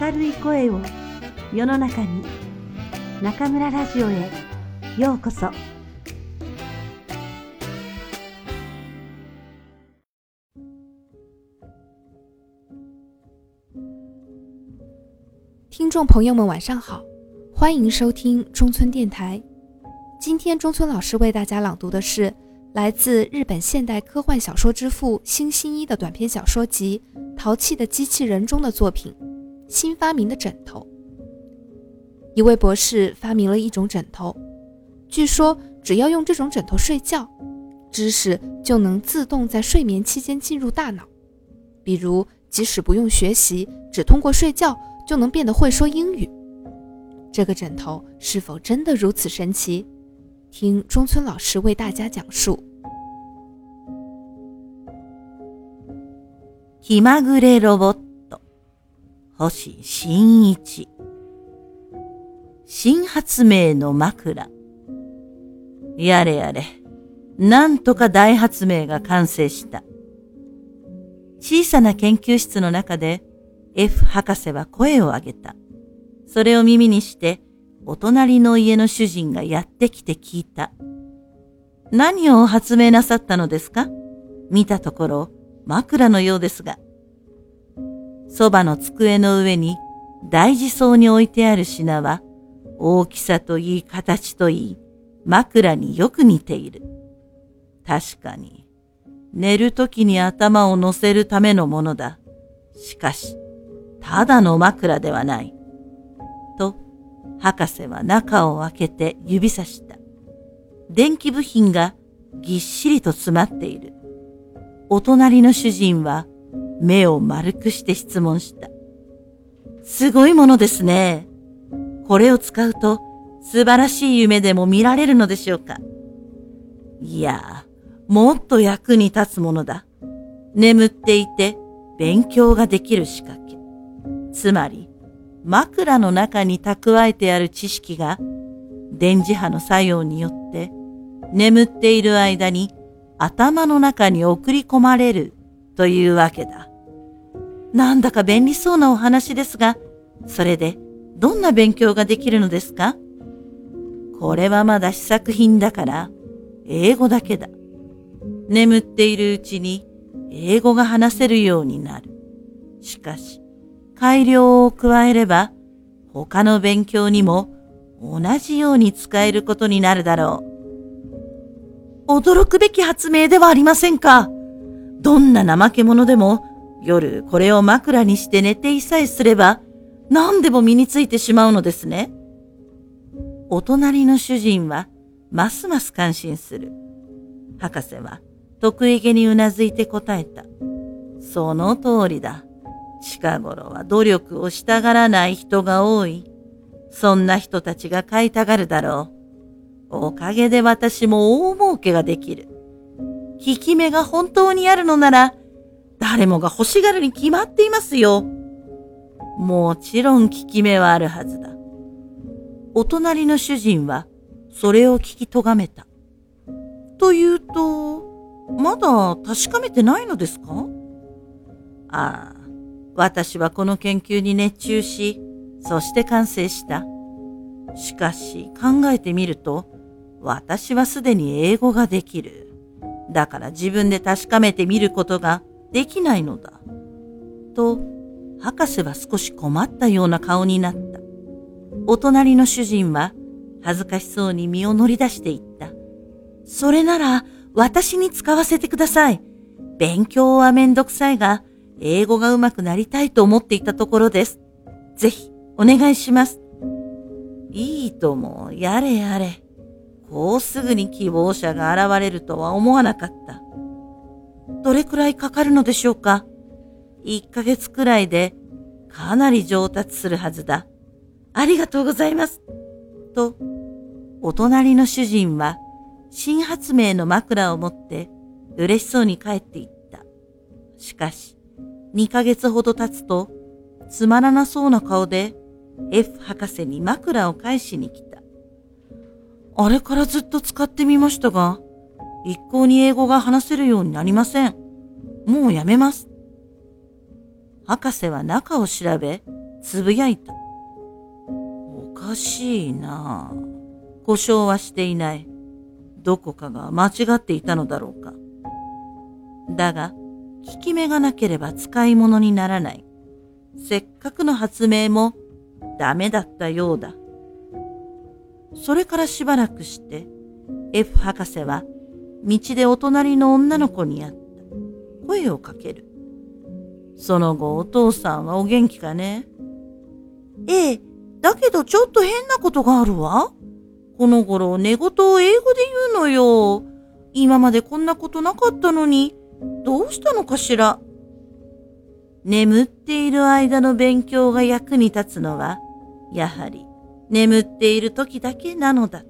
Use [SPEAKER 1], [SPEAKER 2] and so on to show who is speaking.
[SPEAKER 1] 明るい声を世の中に中村ラジオへようこそ
[SPEAKER 2] 听众朋友们，晚上好，欢迎收听中村电台。今天中村老师为大家朗读的是来自日本现代科幻小说之父星星一的短篇小说集《淘气的机器人》中的作品。 新发明的枕头。一位博士发明了一种枕头，据说只要用这种枕头睡觉，知识就能自动在睡眠期间进入大脑。比如，即使不用学习，只通过睡觉就能变得会说英语。这个枕头是否真的如此神奇？听中村老师为大家讲述。
[SPEAKER 3] 気まぐれロボット。 星新一。新発明の枕。やれやれ、なんとか大発明が完成した。小さな研究室の中で F 博士は声を上げた。それを耳にして、お隣の家の主人がやってきて聞いた。何を発明なさったのですか？見たところ、枕のようですが。そばの机の上に大事そうに置いてある品は、大きさといい形といい、枕によく似ている。確かに、寝るときに頭を乗せるためのものだ。しかし、ただの枕ではない。と、博士は中を開けて指さした。電気部品がぎっしりと詰まっている。お隣の主人は目を丸くして質問した。すごいものですね。これを使うと素晴らしい夢でも見られるのでしょうかいや、もっと役に立つものだ。眠っていて勉強ができる仕掛け。つまり、枕の中に蓄えてある知識が電磁波の作用によって眠っている間に頭の中に送り込まれるというわけだ。なんだか便利そうなお話ですが、それでどんな勉強ができるのですか？これはまだ試作品だから、英語だけだ。眠っているうちに英語が話せるようになる。しかし、改良を加えれば、他の勉強にも同じように使えることになるだろう。驚くべき発明ではありませんか？どんな怠け者でも夜これを枕にして寝ていさえすれば何でも身についてしまうのですね。お隣の主人はますます感心する。博士は得意げにうなずいて答えた。その通りだ。近頃は努力をしたがらない人が多い。そんな人たちが買いたがるだろう。おかげで私も大儲けができる。効き目が本当にあるのなら、誰もが欲しがるに決まっていますよ。もちろん効き目はあるはずだ。お隣の主人はそれを聞き咎めた。というと、まだ確かめてないのですか？ああ、私はこの研究に熱中し、そして完成した。しかし考えてみると、私はすでに英語ができる。だから自分で確かめてみることができないのだ。と、博士は少し困ったような顔になった。お隣の主人は恥ずかしそうに身を乗り出していった。それなら私に使わせてください。勉強はめんどくさいが、英語が上手くなりたいと思っていたところです。ぜひ、お願いします。いいとも、やれやれ。こうすぐに希望者が現れるとは思わなかった。どれくらいかかるのでしょうか ?1 ヶ月くらいでかなり上達するはずだ。ありがとうございます。と、お隣の主人は新発明の枕を持って嬉しそうに帰っていった。しかし、2ヶ月ほど経つと、つまらなそうな顔で F 博士に枕を返しに来た。あれからずっと使ってみましたが、一向に英語が話せるようになりません。もうやめます。博士は中を調べ、つぶやいた。おかしいな故障はしていない。どこかが間違っていたのだろうか。だが、効き目がなければ使い物にならない。せっかくの発明もダメだったようだ。それからしばらくして、F 博士は道でお隣の女の子に会った。声をかける。その後お父さんはお元気かね？ええ、だけどちょっと変なことがあるわ。この頃寝言を英語で言うのよ。今までこんなことなかったのに、どうしたのかしら？眠っている間の勉強が役に立つのは、やはり眠っている時だけなのだ。